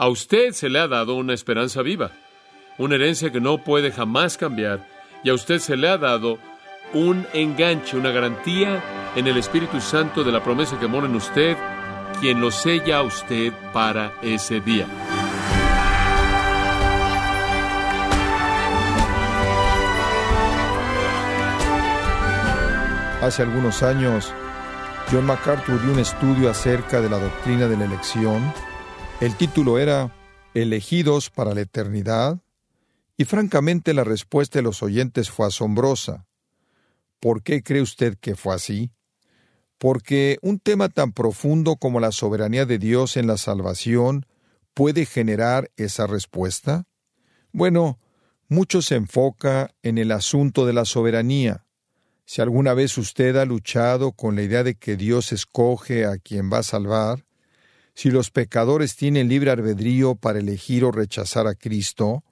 A usted se le ha dado una esperanza viva, una herencia que no puede jamás cambiar, y a usted se le ha dado un enganche, una garantía en el Espíritu Santo de la promesa que mora en usted, quien lo sella a usted para ese día. Hace algunos años, John MacArthur dio un estudio acerca de la doctrina de la elección. El título era Elegidos para la eternidad, y francamente la respuesta de los oyentes fue asombrosa. ¿Por qué cree usted que fue así? Porque un tema tan profundo como la soberanía de Dios en la salvación puede generar esa respuesta. Bueno, mucho se enfoca en el asunto de la soberanía. Si alguna vez usted ha luchado con la idea de que Dios escoge a quien va a salvar, si los pecadores tienen libre albedrío para elegir o rechazar a Cristo,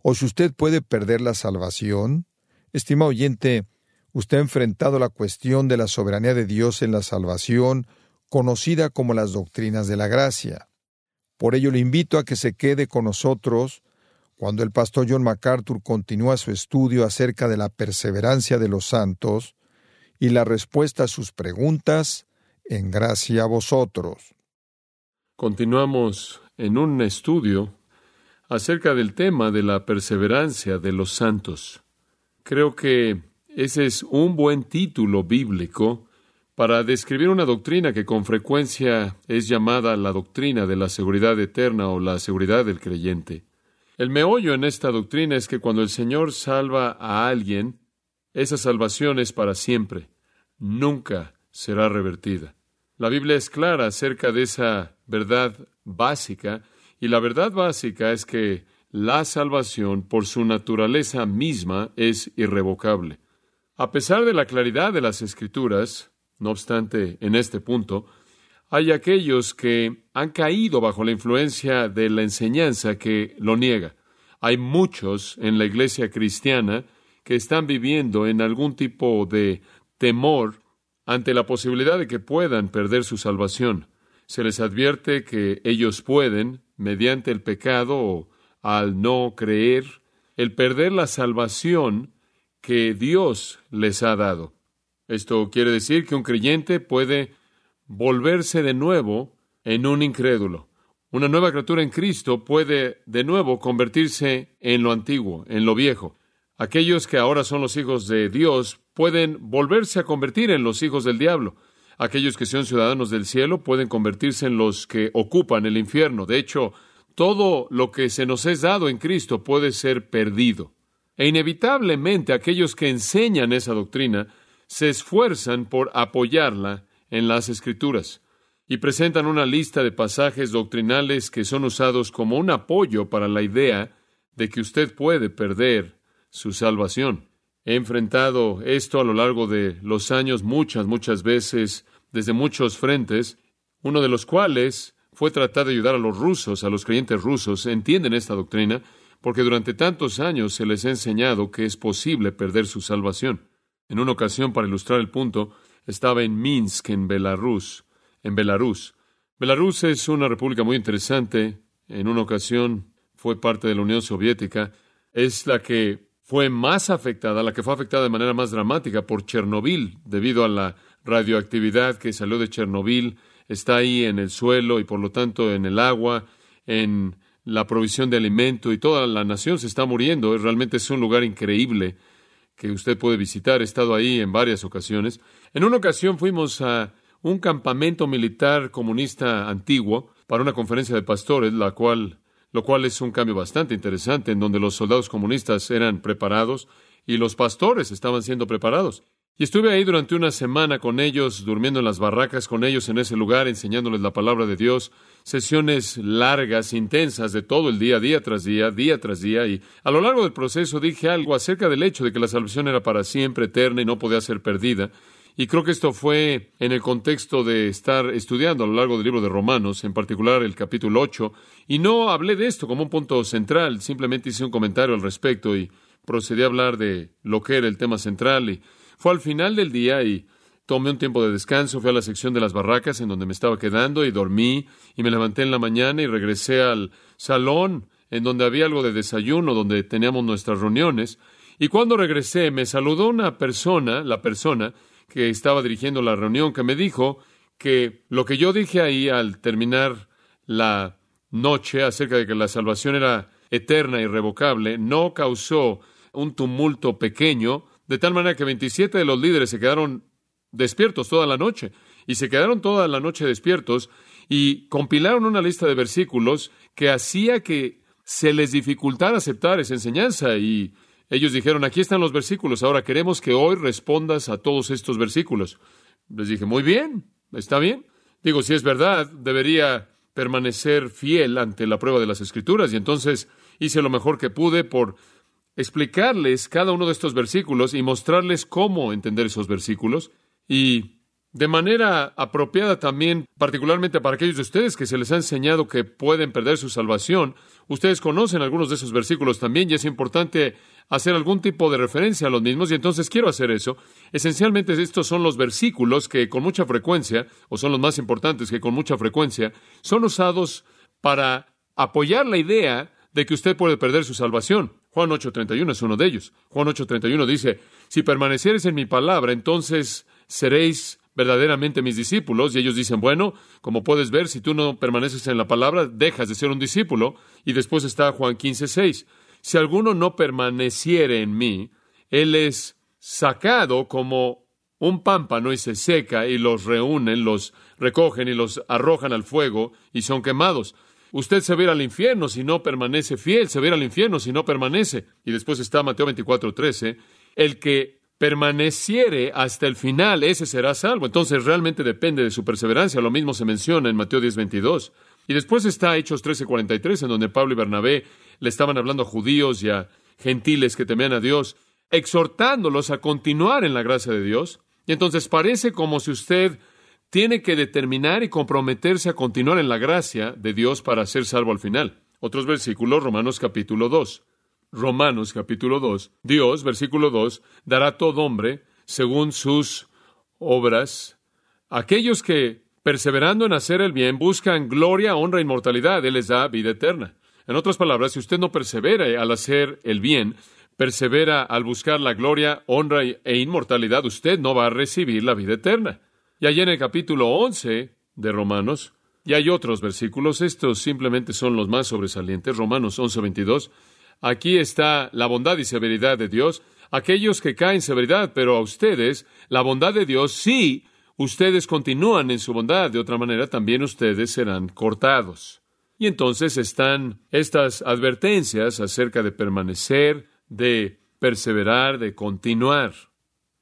o si usted puede perder la salvación, estimado oyente, usted ha enfrentado la cuestión de la soberanía de Dios en la salvación, conocida como las doctrinas de la gracia. Por ello le invito a que se quede con nosotros cuando el pastor John MacArthur continúa su estudio acerca de la perseverancia de los santos y la respuesta a sus preguntas en gracia a vosotros. Continuamos en un estudio acerca del tema de la perseverancia de los santos. Creo que ese es un buen título bíblico para describir una doctrina que con frecuencia es llamada la doctrina de la seguridad eterna o la seguridad del creyente. El meollo en esta doctrina es que cuando el Señor salva a alguien, esa salvación es para siempre, nunca será revertida. La Biblia es clara acerca de esa verdad básica, y la verdad básica es que la salvación, por su naturaleza misma, es irrevocable. A pesar de la claridad de las escrituras, no obstante, en este punto, hay aquellos que han caído bajo la influencia de la enseñanza que lo niega. Hay muchos en la iglesia cristiana que están viviendo en algún tipo de temor ante la posibilidad de que puedan perder su salvación. Se les advierte que ellos pueden, mediante el pecado o al no creer, el perder la salvación que Dios les ha dado. Esto quiere decir que un creyente puede volverse de nuevo en un incrédulo. Una nueva criatura en Cristo puede de nuevo convertirse en lo antiguo, en lo viejo. Aquellos que ahora son los hijos de Dios pueden volverse a convertir en los hijos del diablo. Aquellos que son ciudadanos del cielo pueden convertirse en los que ocupan el infierno. De hecho, todo lo que se nos es dado en Cristo puede ser perdido. E inevitablemente aquellos que enseñan esa doctrina se esfuerzan por apoyarla en las Escrituras y presentan una lista de pasajes doctrinales que son usados como un apoyo para la idea de que usted puede perder su salvación. He enfrentado esto a lo largo de los años muchas, muchas veces, desde muchos frentes, uno de los cuales fue tratar de ayudar a los rusos, a los creyentes rusos, entienden esta doctrina, porque durante tantos años se les ha enseñado que es posible perder su salvación. En una ocasión, para ilustrar el punto, estaba en Minsk, en Belarus, en Belarus. Belarus es una república muy interesante. En una ocasión fue parte de la Unión Soviética. Es la que fue más afectada, la que fue afectada de manera más dramática por Chernobyl, debido a la radioactividad que salió de Chernobyl, está ahí en el suelo y por lo tanto en el agua, en la provisión de alimento y toda la nación se está muriendo. Realmente es un lugar increíble que usted puede visitar. He estado ahí en varias ocasiones. En una ocasión fuimos a un campamento militar comunista antiguo para una conferencia de pastores, la cual, lo cual es un cambio bastante interesante, en donde los soldados comunistas eran preparados y los pastores estaban siendo preparados. Y estuve ahí durante una semana con ellos, durmiendo en las barracas con ellos en ese lugar, enseñándoles la palabra de Dios, sesiones largas, intensas, de todo el día, día tras día, día tras día, y a lo largo del proceso dije algo acerca del hecho de que la salvación era para siempre, eterna y no podía ser perdida. Y creo que esto fue en el contexto de estar estudiando a lo largo del libro de Romanos, en particular el capítulo 8, y no hablé de esto como un punto central, simplemente hice un comentario al respecto y procedí a hablar de lo que era el tema central y fue al final del día y tomé un tiempo de descanso, fui a la sección de las barracas en donde me estaba quedando y dormí y me levanté en la mañana y regresé al salón en donde había algo de desayuno, donde teníamos nuestras reuniones. Y cuando regresé me saludó una persona, la persona que estaba dirigiendo la reunión, que me dijo que lo que yo dije ahí al terminar la noche acerca de que la salvación era eterna y irrevocable, no causó un tumulto pequeño, de tal manera que 27 de los líderes se quedaron despiertos toda la noche, y se quedaron toda la noche despiertos, y compilaron una lista de versículos que hacía que se les dificultara aceptar esa enseñanza, y ellos dijeron, aquí están los versículos, ahora queremos que hoy respondas a todos estos versículos. Les dije, muy bien, está bien. Digo, si es verdad, debería permanecer fiel ante la prueba de las escrituras, y entonces hice lo mejor que pude por explicarles cada uno de estos versículos y mostrarles cómo entender esos versículos y de manera apropiada también, particularmente para aquellos de ustedes que se les ha enseñado que pueden perder su salvación. Ustedes conocen algunos de esos versículos también y es importante hacer algún tipo de referencia a los mismos y entonces quiero hacer eso. Esencialmente estos son los versículos que con mucha frecuencia, o son los más importantes que con mucha frecuencia, son usados para apoyar la idea de que usted puede perder su salvación. Juan 8:31 es uno de ellos. Juan 8:31 dice, si permanecieres en mi palabra, entonces seréis verdaderamente mis discípulos. Y ellos dicen, bueno, como puedes ver, si tú no permaneces en la palabra, dejas de ser un discípulo. Y después está Juan 15:6. Si alguno no permaneciere en mí, él es sacado como un pámpano y se seca y los reúnen, los recogen y los arrojan al fuego y son quemados. Usted se va al infierno si no permanece fiel, se va al infierno si no permanece. Y después está Mateo 24:13, el que permaneciere hasta el final, ese será salvo. Entonces realmente depende de su perseverancia. Lo mismo se menciona en Mateo 10:22. Y después está Hechos 13:43, en donde Pablo y Bernabé le estaban hablando a judíos y a gentiles que temían a Dios, exhortándolos a continuar en la gracia de Dios. Y entonces parece como si usted tiene que determinar y comprometerse a continuar en la gracia de Dios para ser salvo al final. Otros versículos, Romanos capítulo 2. Romanos capítulo 2. Dios, versículo 2, dará a todo hombre según sus obras. Aquellos que, perseverando en hacer el bien, buscan gloria, honra inmortalidad, Él les da vida eterna. En otras palabras, si usted no persevera al hacer el bien, persevera al buscar la gloria, honra e inmortalidad, usted no va a recibir la vida eterna. Y allí en el capítulo 11 de Romanos, y hay otros versículos, estos simplemente son los más sobresalientes, Romanos 11, 22, Aquí está la bondad y severidad de Dios. Aquellos que caen severidad, pero a ustedes, la bondad de Dios, sí, ustedes continúan en su bondad, de otra manera también ustedes serán cortados. Y entonces están estas advertencias acerca de permanecer, de perseverar, de continuar.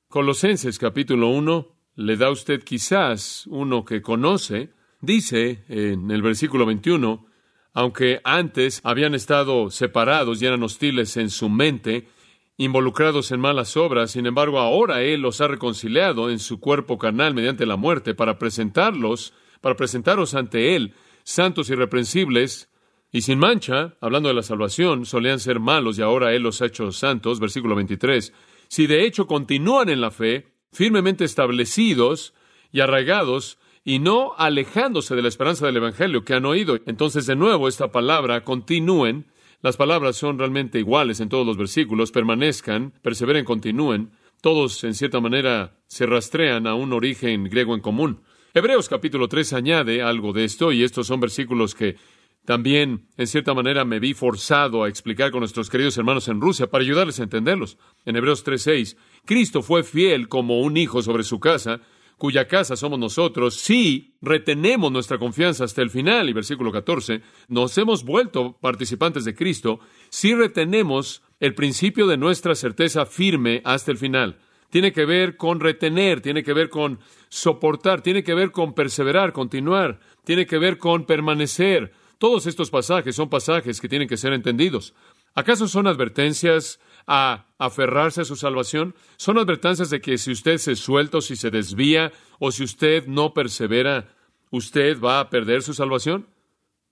Colosenses capítulo 1 le da usted quizás uno que conoce, dice en el versículo 21, aunque antes habían estado separados y eran hostiles en su mente, involucrados en malas obras, sin embargo ahora Él los ha reconciliado en su cuerpo carnal mediante la muerte para presentarlos, para presentaros ante Él, santos irreprensibles y sin mancha, hablando de la salvación, solían ser malos y ahora Él los ha hecho santos, versículo 23, si de hecho continúan en la fe, firmemente establecidos y arraigados, y no alejándose de la esperanza del Evangelio que han oído. Entonces, de nuevo, esta palabra, continúen, las palabras son realmente iguales en todos los versículos, permanezcan, perseveren, continúen, todos en cierta manera se rastrean a un origen griego en común. Hebreos capítulo 3 añade algo de esto, y estos son versículos que también, en cierta manera, me vi forzado a explicar con nuestros queridos hermanos en Rusia para ayudarles a entenderlos. En Hebreos 3.6, Cristo fue fiel como un hijo sobre su casa, cuya casa somos nosotros, si retenemos nuestra confianza hasta el final, y versículo 14, nos hemos vuelto participantes de Cristo, si retenemos el principio de nuestra certeza firme hasta el final. Tiene que ver con retener, tiene que ver con soportar, tiene que ver con perseverar, continuar, tiene que ver con permanecer. Todos estos pasajes son pasajes que tienen que ser entendidos. ¿Acaso son advertencias a aferrarse a su salvación? ¿Son advertencias de que si usted se suelta o si se desvía o si usted no persevera, usted va a perder su salvación?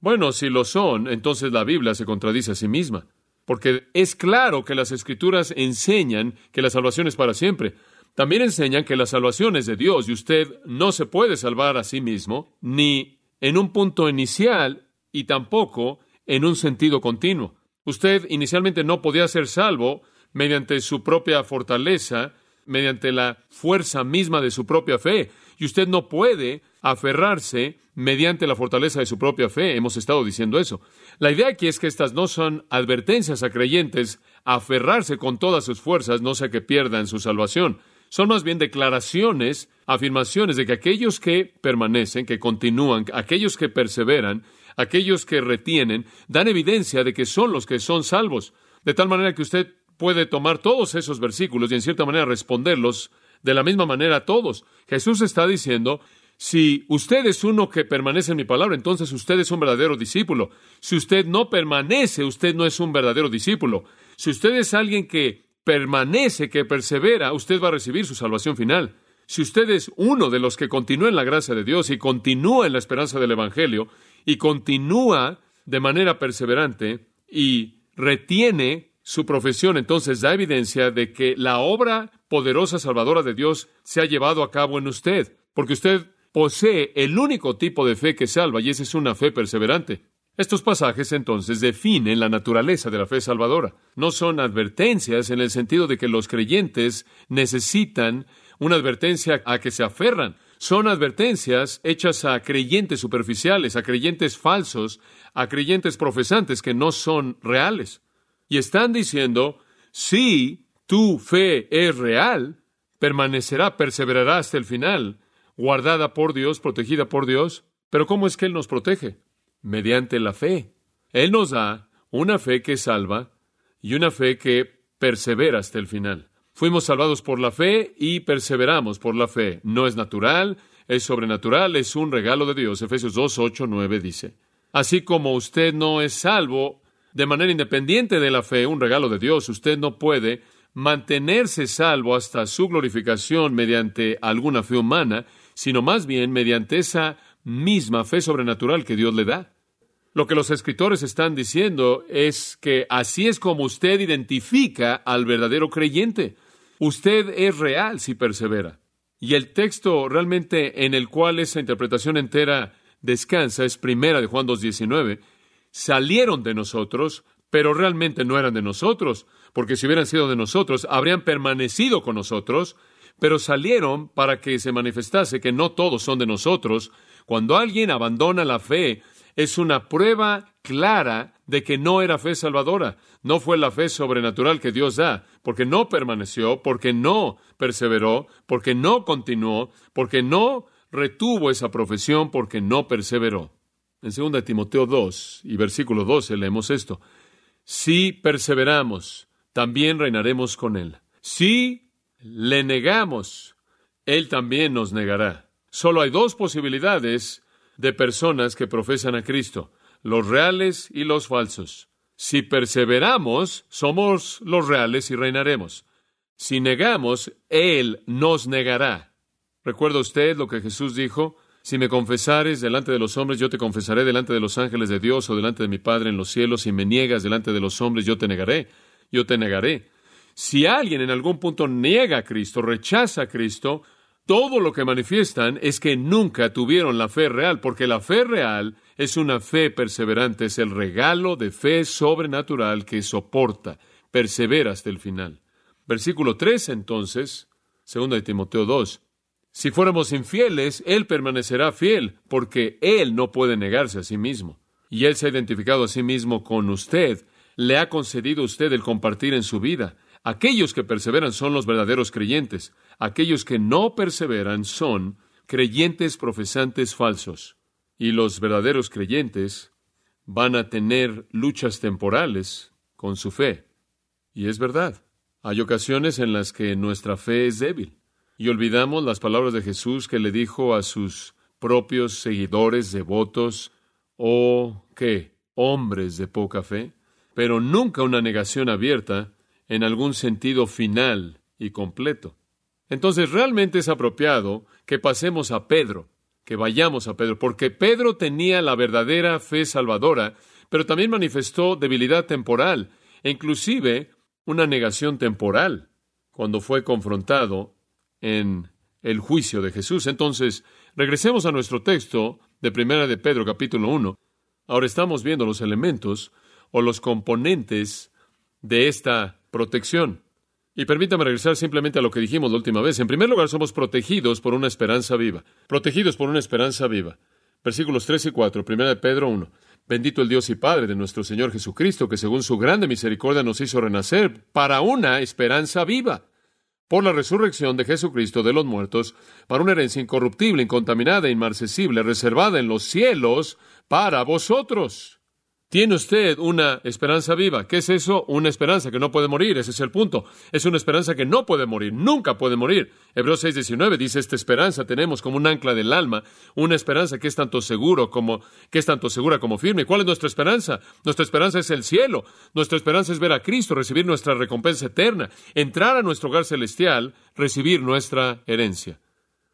Bueno, si lo son, entonces la Biblia se contradice a sí misma, porque es claro que las escrituras enseñan que la salvación es para siempre. también enseñan que la salvación es de Dios y usted no se puede salvar a sí mismo, ni en un punto inicial y tampoco en un sentido continuo. Usted inicialmente no podía ser salvo mediante su propia fortaleza, mediante la fuerza misma de su propia fe, y usted no puede aferrarse mediante la fortaleza de su propia fe. Hemos estado diciendo eso. La idea aquí es que estas no son advertencias a creyentes a aferrarse con todas sus fuerzas, no sea que pierdan su salvación son más bien declaraciones, afirmaciones de que aquellos que permanecen, que continúan, aquellos que perseveran, aquellos que retienen, dan evidencia de que son los que son salvos. De tal manera que usted puede tomar todos esos versículos y en cierta manera responderlos de la misma manera a todos. Jesús está diciendo, si usted es uno que permanece en mi palabra, entonces usted es un verdadero discípulo. Si usted no permanece, usted no es un verdadero discípulo. Si usted es alguien que permanece, que persevera, usted va a recibir su salvación final. Si usted es uno de los que continúa en la gracia de Dios y continúa en la esperanza del Evangelio y continúa de manera perseverante y retiene su profesión, entonces da evidencia de que la obra poderosa salvadora de Dios se ha llevado a cabo en usted, porque usted posee el único tipo de fe que salva y esa es una fe perseverante. Estos pasajes entonces definen la naturaleza de la fe salvadora. No son advertencias en el sentido de que los creyentes necesitan una advertencia a que se aferran. Son advertencias hechas a creyentes superficiales, a creyentes falsos, a creyentes profesantes que no son reales. Y están diciendo, si tu fe es real, permanecerá, perseverará hasta el final, guardada por Dios, protegida por Dios. Pero ¿cómo es que Él nos protege? mediante la fe. Él nos da una fe que salva y una fe que persevera hasta el final. Fuimos salvados por la fe y perseveramos por la fe. No es natural, es sobrenatural, es un regalo de Dios. Efesios 2, 8, 9 dice. Así como usted no es salvo de manera independiente de la fe, un regalo de Dios, usted no puede mantenerse salvo hasta su glorificación mediante alguna fe humana, sino más bien mediante esa misma fe sobrenatural que Dios le da. Lo que los escritores están diciendo es que así es como usted identifica al verdadero creyente. Usted es real si persevera. Y el texto realmente en el cual esa interpretación entera descansa es primera de Juan 2.19. Salieron de nosotros, pero realmente no eran de nosotros, porque si hubieran sido de nosotros, habrían permanecido con nosotros, pero salieron para que se manifestase que no todos son de nosotros, cuando alguien abandona la fe, es una prueba clara de que no era fe salvadora, no fue la fe sobrenatural que Dios da, porque no permaneció, porque no perseveró, porque no continuó, porque no retuvo esa profesión, porque no perseveró. En 2 Timoteo 2 y versículo 12 leemos esto. Si perseveramos, también reinaremos con Él. Si le negamos, Él también nos negará. Solo hay dos posibilidades de personas que profesan a Cristo, los reales y los falsos. Si perseveramos, somos los reales y reinaremos. Si negamos, Él nos negará. ¿Recuerda usted lo que Jesús dijo? Si me confesares delante de los hombres, yo te confesaré delante de los ángeles de Dios o delante de mi Padre en los cielos. Si me niegas delante de los hombres, yo te negaré. Yo te negaré. Si alguien en algún punto niega a Cristo, rechaza a Cristo, todo lo que manifiestan es que nunca tuvieron la fe real, porque la fe real es una fe perseverante, es el regalo de fe sobrenatural que soporta, persevera hasta el final. Versículo 3 entonces, segundo de Timoteo 2. Si fuéramos infieles, Él permanecerá fiel, porque Él no puede negarse a sí mismo. Y Él se ha identificado a sí mismo con usted, le ha concedido a usted el compartir en su vida. Aquellos que perseveran son los verdaderos creyentes. Aquellos que no perseveran son creyentes profesantes falsos. Y los verdaderos creyentes van a tener luchas temporales con su fe. Y es verdad. Hay ocasiones en las que nuestra fe es débil. Y olvidamos las palabras de Jesús que le dijo a sus propios seguidores devotos, oh, ¿qué? Hombres de poca fe. Pero nunca una negación abierta en algún sentido final y completo. Entonces realmente es apropiado que pasemos a Pedro, que vayamos a Pedro, porque Pedro tenía la verdadera fe salvadora, pero también manifestó debilidad temporal e inclusive una negación temporal cuando fue confrontado en el juicio de Jesús. Entonces, regresemos a nuestro texto de Primera de Pedro, capítulo 1. Ahora estamos viendo los elementos o los componentes de esta protección. Y permítame regresar simplemente a lo que dijimos la última vez. En primer lugar, somos protegidos por una esperanza viva. Protegidos por una esperanza viva. Versículos 3 y 4, Primera de Pedro 1. Bendito el Dios y Padre de nuestro Señor Jesucristo, que según su grande misericordia nos hizo renacer para una esperanza viva, por la resurrección de Jesucristo de los muertos, para una herencia incorruptible, incontaminada, inmarcesible, reservada en los cielos para vosotros tiene usted una esperanza viva. ¿Qué es eso? Una esperanza que no puede morir. Ese es el punto. Es una esperanza que no puede morir. Nunca puede morir. Hebreos 6:19 dice, esta esperanza tenemos como un ancla del alma, una esperanza que es tanto seguro como, que es tanto segura como firme. ¿Cuál es nuestra esperanza? Nuestra esperanza es el cielo. Nuestra esperanza es ver a Cristo, recibir nuestra recompensa eterna, entrar a nuestro hogar celestial, recibir nuestra herencia.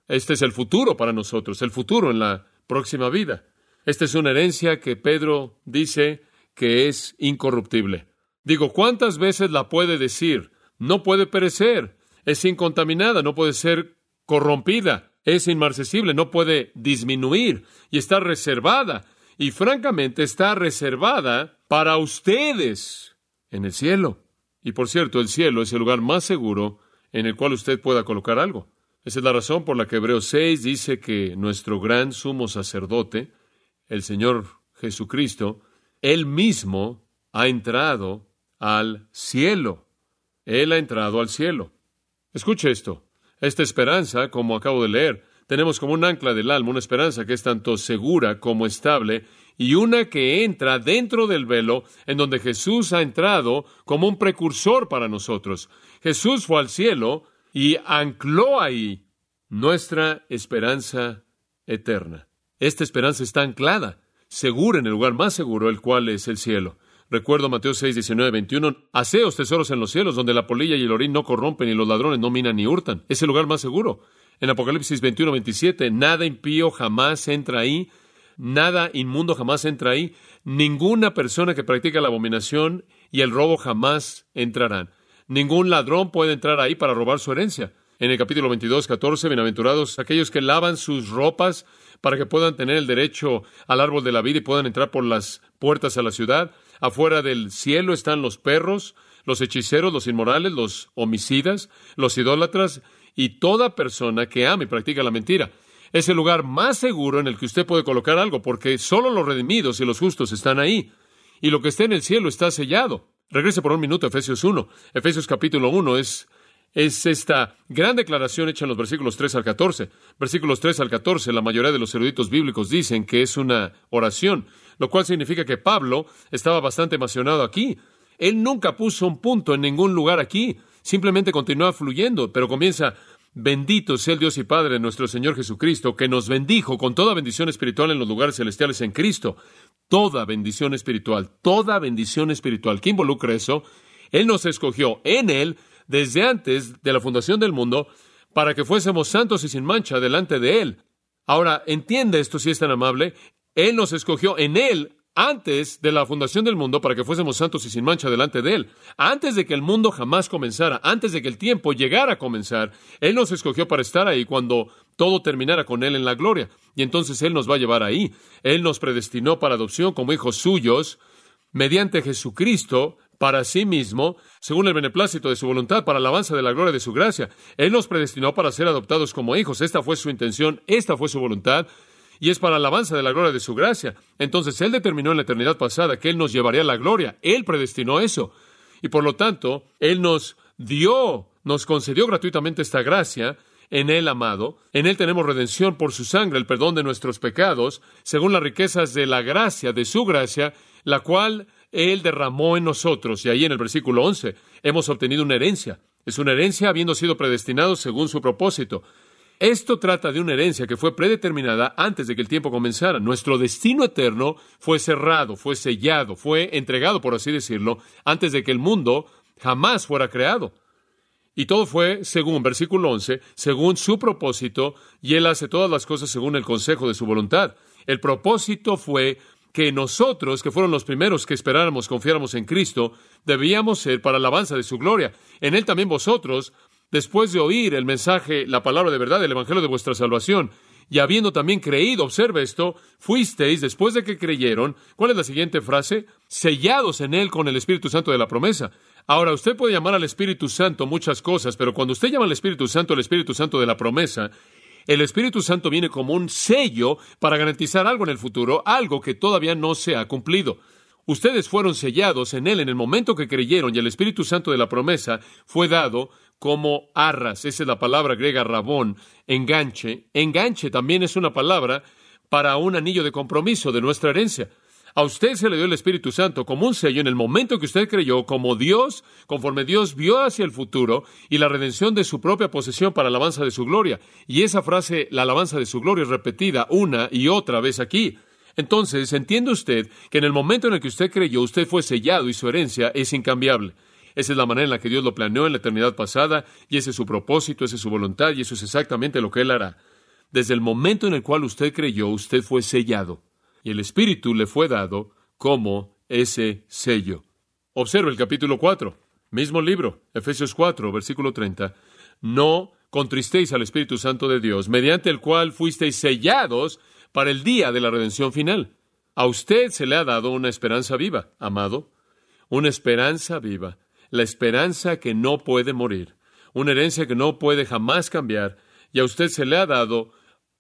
Este es el futuro para nosotros, el futuro en la próxima vida. Esta es una herencia que Pedro dice que es incorruptible. Digo, ¿cuántas veces la puede decir? No puede perecer, es incontaminada, no puede ser corrompida, es inmarcesible, no puede disminuir y está reservada. Y francamente está reservada para ustedes en el cielo. Y por cierto, el cielo es el lugar más seguro en el cual usted pueda colocar algo. Esa es la razón por la que Hebreos 6 dice que nuestro gran sumo sacerdote, el Señor Jesucristo, Él mismo ha entrado al cielo. Él ha entrado al cielo. Escuche esto. Esta esperanza, como acabo de leer, tenemos como un ancla del alma, una esperanza que es tanto segura como estable, y una que entra dentro del velo, en donde Jesús ha entrado como un precursor para nosotros. Jesús fue al cielo y ancló ahí nuestra esperanza eterna. Esta esperanza está anclada, segura en el lugar más seguro, el cual es el cielo. Recuerdo Mateo 6, 19, 21. Haceos tesoros en los cielos, donde la polilla y el orín no corrompen y los ladrones no minan ni hurtan. Es el lugar más seguro. En Apocalipsis 21, 27, nada impío jamás entra ahí, nada inmundo jamás entra ahí, ninguna persona que practica la abominación y el robo jamás entrarán. Ningún ladrón puede entrar ahí para robar su herencia. En el capítulo 22, 14, bienaventurados aquellos que lavan sus ropas para que puedan tener el derecho al árbol de la vida y puedan entrar por las puertas a la ciudad. Afuera del cielo están los perros, los hechiceros, los inmorales, los homicidas, los idólatras y toda persona que ama y practica la mentira. Es el lugar más seguro en el que usted puede colocar algo, porque solo los redimidos y los justos están ahí. Y lo que está en el cielo está sellado. Regrese por un minuto a Efesios 1. Efesios capítulo 1 es es esta gran declaración hecha en los versículos 3 al 14. Versículos 3 al 14, la mayoría de los eruditos bíblicos dicen que es una oración, lo cual significa que Pablo estaba bastante emocionado aquí. Él nunca puso un punto en ningún lugar aquí, simplemente continúa fluyendo, pero comienza, bendito sea el Dios y Padre de nuestro Señor Jesucristo, que nos bendijo con toda bendición espiritual en los lugares celestiales en Cristo. Toda bendición espiritual, toda bendición espiritual. ¿Qué involucra eso? Él nos escogió en Él desde antes de la fundación del mundo para que fuésemos santos y sin mancha delante de Él. Ahora, entiende esto si es tan amable. Él nos escogió en Él antes de la fundación del mundo para que fuésemos santos y sin mancha delante de Él. Antes de que el mundo jamás comenzara, antes de que el tiempo llegara a comenzar, Él nos escogió para estar ahí cuando todo terminara con Él en la gloria. Y entonces Él nos va a llevar ahí. Él nos predestinó para adopción como hijos suyos mediante Jesucristo para sí mismo, según el beneplácito de su voluntad, para alabanza de la gloria de su gracia. Él nos predestinó para ser adoptados como hijos. Esta fue su intención, esta fue su voluntad, y es para alabanza de la gloria de su gracia. Entonces, Él determinó en la eternidad pasada que Él nos llevaría a la gloria. Él predestinó eso. Y por lo tanto, Él nos dio, nos concedió gratuitamente esta gracia en Él amado. En Él tenemos redención por su sangre, el perdón de nuestros pecados, según las riquezas de la gracia, de su gracia, la cual él derramó en nosotros, y ahí en el versículo 11, hemos obtenido una herencia. Es una herencia habiendo sido predestinado según su propósito. Esto trata de una herencia que fue predeterminada antes de que el tiempo comenzara. Nuestro destino eterno fue cerrado, fue sellado, fue entregado, por así decirlo, antes de que el mundo jamás fuera creado. Y todo fue, según versículo 11, según su propósito, y Él hace todas las cosas según el consejo de su voluntad. El propósito fue que nosotros, que fueron los primeros que esperáramos, confiáramos en Cristo, debíamos ser para alabanza de su gloria. En Él también vosotros, después de oír el mensaje, la palabra de verdad, el evangelio de vuestra salvación, y habiendo también creído, observe esto, fuisteis, después de que creyeron, ¿cuál es la siguiente frase? Sellados en él con el Espíritu Santo de la promesa. Ahora, usted puede llamar al Espíritu Santo muchas cosas, pero cuando usted llama al Espíritu Santo el Espíritu Santo de la promesa, el Espíritu Santo viene como un sello para garantizar algo en el futuro, algo que todavía no se ha cumplido. Ustedes fueron sellados en Él en el momento que creyeron y el Espíritu Santo de la promesa fue dado como arras. Esa es la palabra griega rabón, enganche. Enganche también es una palabra para un anillo de compromiso de nuestra herencia. A usted se le dio el Espíritu Santo como un sello en el momento que usted creyó, como Dios, conforme Dios vio hacia el futuro y la redención de su propia posesión para la alabanza de su gloria. Y esa frase, la alabanza de su gloria, es repetida una y otra vez aquí. Entonces, entiende usted que en el momento en el que usted creyó, usted fue sellado y su herencia es incambiable. Esa es la manera en la que Dios lo planeó en la eternidad pasada, y ese es su propósito, esa es su voluntad, y eso es exactamente lo que Él hará. Desde el momento en el cual usted creyó, usted fue sellado, y el Espíritu le fue dado como ese sello. Observe el capítulo 4, mismo libro, Efesios 4, versículo 30. No contristéis al Espíritu Santo de Dios, mediante el cual fuisteis sellados para el día de la redención final. A usted se le ha dado una esperanza viva, amado, una esperanza viva, la esperanza que no puede morir, una herencia que no puede jamás cambiar, y a usted se le ha dado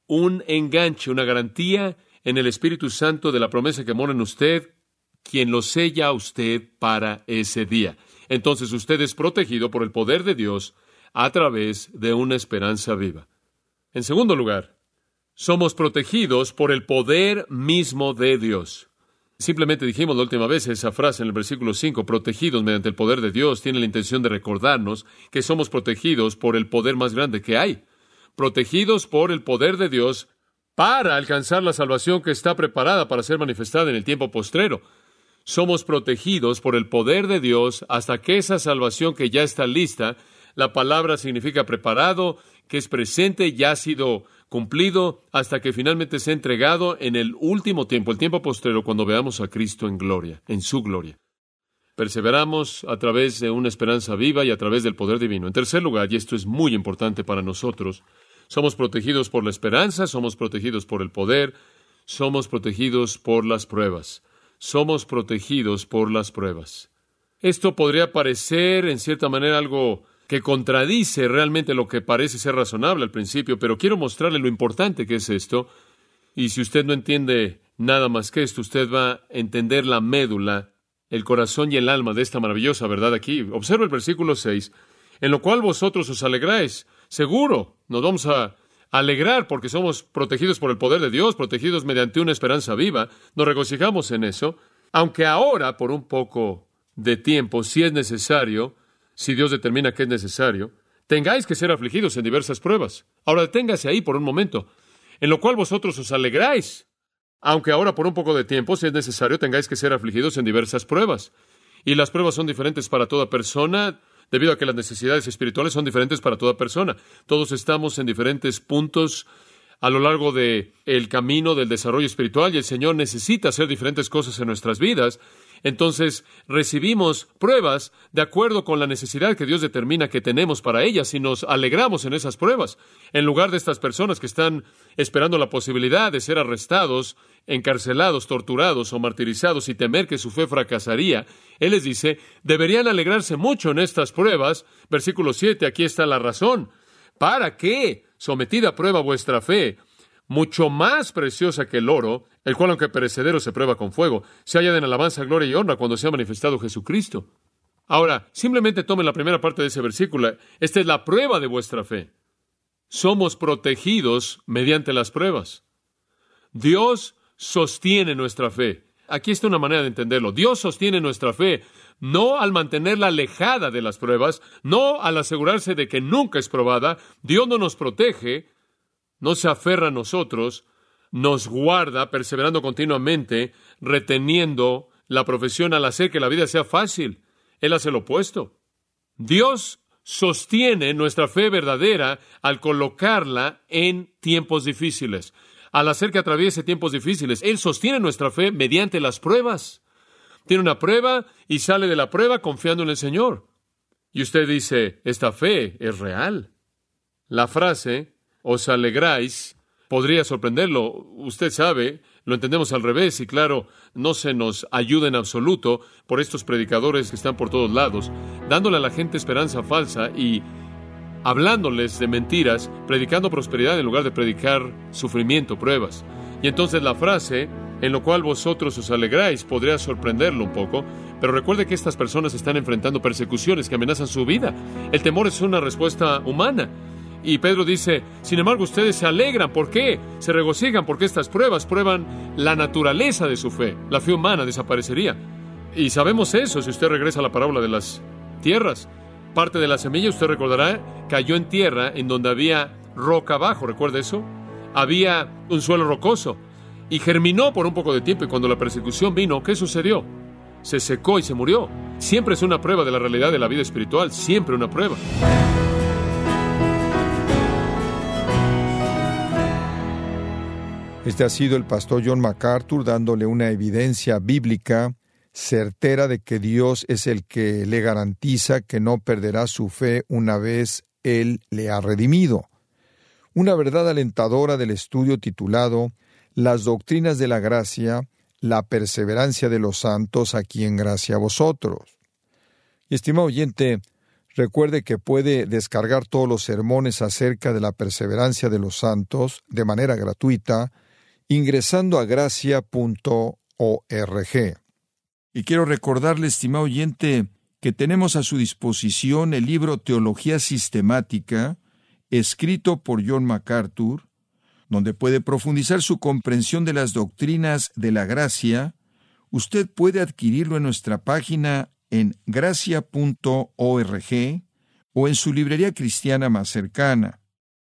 un enganche, una garantía en el Espíritu Santo de la promesa que mora en usted, quien lo sella a usted para ese día. Entonces usted es protegido por el poder de Dios a través de una esperanza viva. En segundo lugar, somos protegidos por el poder mismo de Dios. Simplemente dijimos la última vez esa frase en el versículo 5, protegidos mediante el poder de Dios, tiene la intención de recordarnos que somos protegidos por el poder más grande que hay, protegidos por el poder de Dios para alcanzar la salvación que está preparada para ser manifestada en el tiempo postrero. Somos protegidos por el poder de Dios hasta que esa salvación que ya está lista, la palabra significa preparado, que es presente, ya ha sido cumplido hasta que finalmente sea entregado en el último tiempo, el tiempo postrero, cuando veamos a Cristo en gloria, en su gloria. Perseveramos a través de una esperanza viva y a través del poder divino. En tercer lugar, y esto es muy importante para nosotros, somos protegidos por la esperanza, somos protegidos por el poder, somos protegidos por las pruebas. Somos protegidos por las pruebas. Esto podría parecer, en cierta manera, algo que contradice realmente lo que parece ser razonable al principio, pero quiero mostrarle lo importante que es esto. Y si usted no entiende nada más que esto, usted va a entender la médula, el corazón y el alma de esta maravillosa verdad aquí. Observa el versículo 6, en lo cual vosotros os alegráis. Seguro, nos vamos a alegrar porque somos protegidos por el poder de Dios, protegidos mediante una esperanza viva. Nos regocijamos en eso, aunque ahora, por un poco de tiempo, si es necesario, si Dios determina que es necesario, tengáis que ser afligidos en diversas pruebas. Ahora deténgase ahí por un momento, en lo cual vosotros os alegráis, aunque ahora por un poco de tiempo, si es necesario, tengáis que ser afligidos en diversas pruebas. Y las pruebas son diferentes para toda persona, debido a que las necesidades espirituales son diferentes para toda persona. Todos estamos en diferentes puntos a lo largo de el camino del desarrollo espiritual y el Señor necesita hacer diferentes cosas en nuestras vidas entonces recibimos pruebas de acuerdo con la necesidad que Dios determina que tenemos para ellas y nos alegramos en esas pruebas. En lugar de estas personas que están esperando la posibilidad de ser arrestados, encarcelados, torturados o martirizados y temer que su fe fracasaría, Él les dice, deberían alegrarse mucho en estas pruebas. Versículo 7, aquí está la razón. ¿Para qué? Sometida a prueba vuestra fe, mucho más preciosa que el oro, el cual aunque perecedero se prueba con fuego, se halla en alabanza, gloria y honra cuando se ha manifestado Jesucristo. Ahora, simplemente tomen la primera parte de ese versículo. Esta es la prueba de vuestra fe. Somos protegidos mediante las pruebas. Dios sostiene nuestra fe. Aquí está una manera de entenderlo. Dios sostiene nuestra fe no al mantenerla alejada de las pruebas, no al asegurarse de que nunca es probada. Dios no nos protege, no se aferra a nosotros, nos guarda perseverando continuamente, reteniendo la profesión al hacer que la vida sea fácil. Él hace lo opuesto. Dios sostiene nuestra fe verdadera al colocarla en tiempos difíciles. Al hacer que atraviese tiempos difíciles, Él sostiene nuestra fe mediante las pruebas. Tiene una prueba y sale de la prueba confiando en el Señor. Y usted dice, esta fe es real. La frase, os alegráis, podría sorprenderlo. Usted sabe, lo entendemos al revés y claro, no se nos ayuda en absoluto por estos predicadores que están por todos lados, dándole a la gente esperanza falsa y hablándoles de mentiras, predicando prosperidad en lugar de predicar sufrimiento, pruebas. Y entonces la frase, en lo cual vosotros os alegráis, podría sorprenderlo un poco, pero recuerde que estas personas están enfrentando persecuciones que amenazan su vida. El temor es una respuesta humana. Y Pedro dice, sin embargo, ustedes se alegran. ¿Por qué? Se regocijan porque estas pruebas prueban la naturaleza de su fe. La fe humana desaparecería. Y sabemos eso si usted regresa a la parábola de las tierras. Parte de la semilla, usted recordará, cayó en tierra en donde había roca abajo. ¿Recuerda eso? Había un suelo rocoso. Y germinó por un poco de tiempo. Y cuando la persecución vino, ¿qué sucedió? Se secó y se murió. Siempre es una prueba de la realidad de la vida espiritual. Siempre una prueba. Este ha sido el pastor John MacArthur dándole una evidencia bíblica certera de que Dios es el que le garantiza que no perderá su fe una vez Él le ha redimido. Una verdad alentadora del estudio titulado Las doctrinas de la gracia, la perseverancia de los santos aquí en gracia a vosotros. Estimado oyente, recuerde que puede descargar todos los sermones acerca de la perseverancia de los santos de manera gratuita ingresando a gracia.org. Y quiero recordarle, estimado oyente, que tenemos a su disposición el libro Teología Sistemática, escrito por John MacArthur, donde puede profundizar su comprensión de las doctrinas de la gracia. Usted puede adquirirlo en nuestra página en gracia.org o en su librería cristiana más cercana.